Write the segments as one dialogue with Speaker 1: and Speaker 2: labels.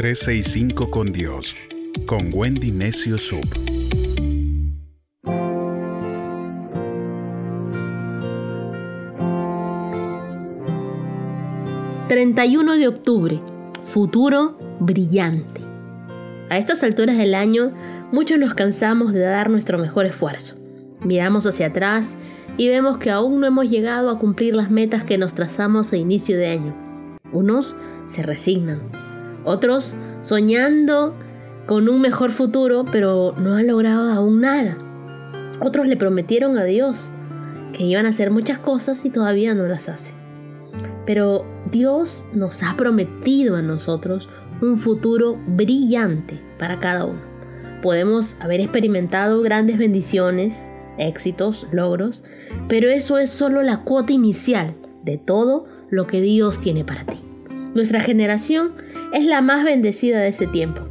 Speaker 1: 365 con Dios, con Wendy Necio Sub.
Speaker 2: ...31 de octubre... ...futuro brillante... A estas alturas del año... ...muchos nos cansamos de dar nuestro mejor esfuerzo... Miramos hacia atrás y vemos que aún no hemos llegado a cumplir las metas que nos trazamos a inicio de año. Unos se resignan, otros soñando con un mejor futuro, pero no han logrado aún nada. Otros le prometieron a Dios que iban a hacer muchas cosas y todavía no las hacen. Pero Dios nos ha prometido a nosotros un futuro brillante para cada uno. Podemos haber experimentado grandes bendiciones, éxitos, logros, pero eso es solo la cuota inicial de todo lo que Dios tiene para ti. Nuestra generación es la más bendecida de este tiempo.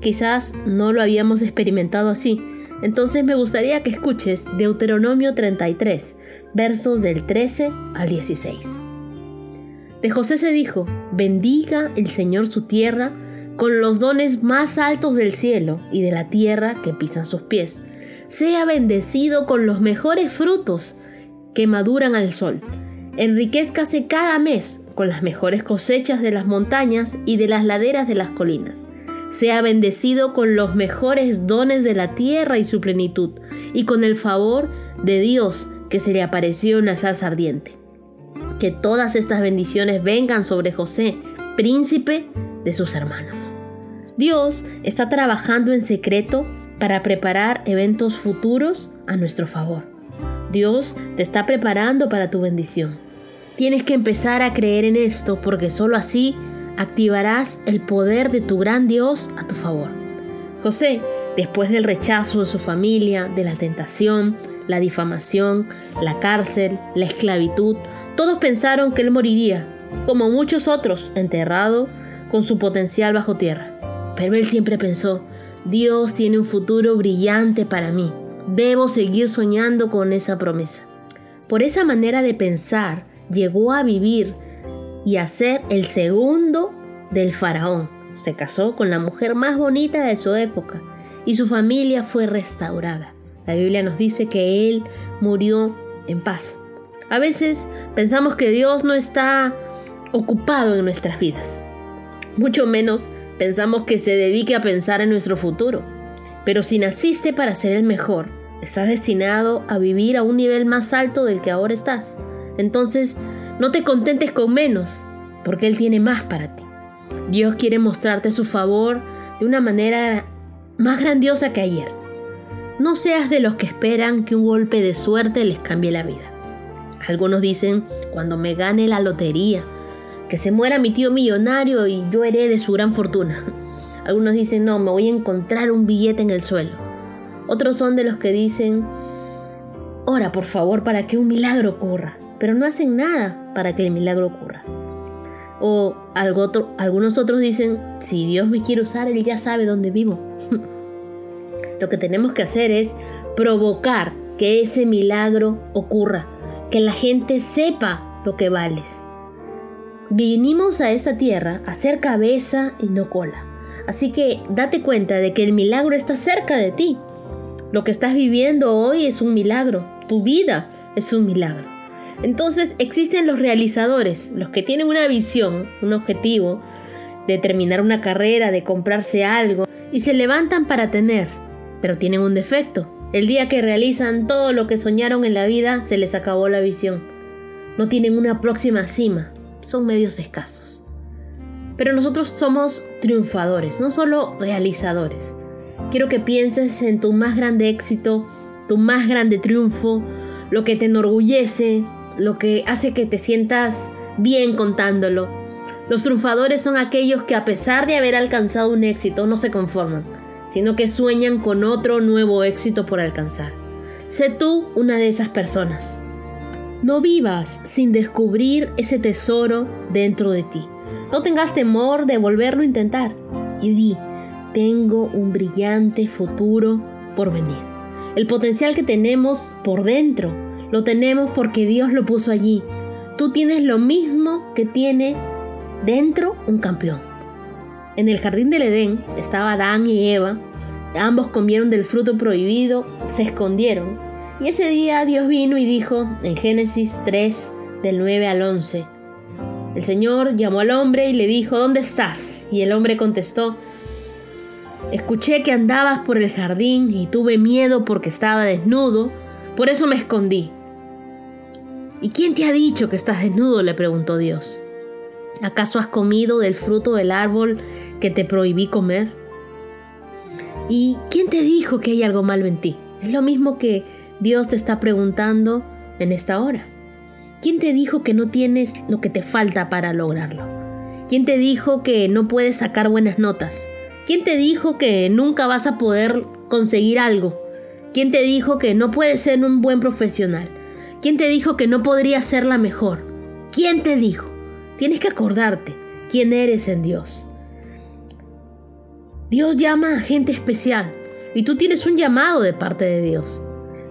Speaker 2: Quizás no lo habíamos experimentado así, entonces me gustaría que escuches Deuteronomio 33, versos del 13 al 16. De José se dijo, bendiga el Señor su tierra con los dones más altos del cielo y de la tierra que pisan sus pies sea bendecido con los mejores frutos que maduran al sol. Enriquezcase cada mes con las mejores cosechas de las montañas y de las laderas de las colinas. Sea bendecido con los mejores dones de la tierra y su plenitud, y con el favor de Dios que se le apareció en la salsa ardiente. Que todas estas bendiciones vengan sobre José, príncipe de sus hermanos. Dios está trabajando en secreto para preparar eventos futuros a nuestro favor. Dios te está preparando para tu bendición. Tienes que empezar a creer en esto porque solo así activarás el poder de tu gran Dios a tu favor. José, después del rechazo de su familia, de la tentación, la difamación, la cárcel, la esclavitud, todos pensaron que él moriría, como muchos otros, enterrado con su potencial bajo tierra. Pero él siempre pensó, Dios tiene un futuro brillante para mí. Debo seguir soñando con esa promesa. Por esa manera de pensar, llegó a vivir y a ser el segundo del faraón. Se casó con la mujer más bonita de su época y su familia fue restaurada. La Biblia nos dice que él murió en paz. A veces pensamos que Dios no está ocupado en nuestras vidas, mucho menos Pensamos que se dedique a pensar en nuestro futuro. Pero si naciste para ser el mejor, estás destinado a vivir a un nivel más alto del que ahora estás. Entonces, no te contentes con menos, porque Él tiene más para ti. Dios quiere mostrarte su favor de una manera más grandiosa que ayer. No seas de los que esperan que un golpe de suerte les cambie la vida. Algunos dicen, cuando me gane la lotería, que se muera mi tío millonario y yo herede su gran fortuna. Algunos dicen, no, me voy a encontrar un billete en el suelo. Otros son de los que dicen, ora por favor para que un milagro ocurra, pero no hacen nada para que el milagro ocurra. O algunos otros dicen, si Dios me quiere usar, Él ya sabe dónde vivo. Lo que tenemos que hacer es provocar que ese milagro ocurra, que la gente sepa lo que vales. Vinimos a esta tierra a ser cabeza y no cola. Así que date cuenta de que el milagro está cerca de ti. Lo que estás viviendo hoy es un milagro. Tu vida es un milagro. Entonces existen los realizadores, los que tienen una visión, un objetivo, de terminar una carrera, de comprarse algo, y se levantan para tener, pero tienen un defecto. El día que realizan todo lo que soñaron en la vida, se les acabó la visión. No tienen una próxima cima, son medios escasos. Pero nosotros somos triunfadores, no solo realizadores. Quiero que pienses en tu más grande éxito, tu más grande triunfo, lo que te enorgullece, lo que hace que te sientas bien contándolo. Los triunfadores son aquellos que a pesar de haber alcanzado un éxito no se conforman, sino que sueñan con otro nuevo éxito por alcanzar. Sé tú una de esas personas. No vivas sin descubrir ese tesoro dentro de ti. No tengas temor de volverlo a intentar. Y di, tengo un brillante futuro por venir. El potencial que tenemos por dentro, lo tenemos porque Dios lo puso allí. Tú tienes lo mismo que tiene dentro un campeón. En el jardín del Edén estaba Adán y Eva. Ambos comieron del fruto prohibido, se escondieron. Y ese día Dios vino y dijo en Génesis 3, del 9 al 11, el Señor llamó al hombre y le dijo, ¿dónde estás? Y el hombre contestó, escuché que andabas por el jardín y tuve miedo porque estaba desnudo, por eso me escondí. ¿Y quién te ha dicho que estás desnudo? le preguntó Dios. ¿Acaso has comido del fruto del árbol que te prohibí comer? ¿Y quién te dijo que hay algo malo en ti? Es lo mismo que Dios te está preguntando en esta hora. ¿Quién te dijo que no tienes lo que te falta para lograrlo? ¿Quién te dijo que no puedes sacar buenas notas? ¿Quién te dijo que nunca vas a poder conseguir algo? ¿Quién te dijo que no puedes ser un buen profesional? ¿Quién te dijo que no podrías ser la mejor? ¿Quién te dijo? Tienes que acordarte quién eres en Dios. Dios llama a gente especial y tú tienes un llamado de parte de Dios.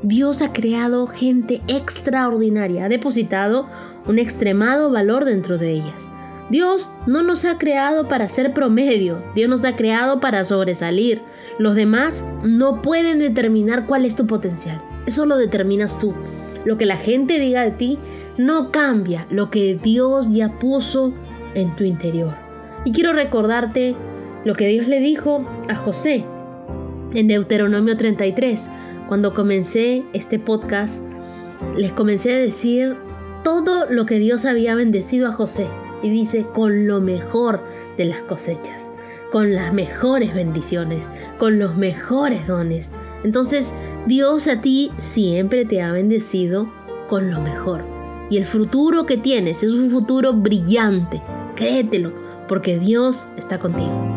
Speaker 2: Dios ha creado gente extraordinaria, ha depositado un extremado valor dentro de ellas. Dios no nos ha creado para ser promedio, Dios nos ha creado para sobresalir. Los demás no pueden determinar cuál es tu potencial, eso lo determinas tú. Lo que la gente diga de ti no cambia lo que Dios ya puso en tu interior. Y quiero recordarte lo que Dios le dijo a José en Deuteronomio 33. Cuando comencé este podcast, les comencé a decir todo lo que Dios había bendecido a José. Y dice, con lo mejor de las cosechas, con las mejores bendiciones, con los mejores dones. Entonces, Dios a ti siempre te ha bendecido con lo mejor. Y el futuro que tienes es un futuro brillante. Créetelo, porque Dios está contigo.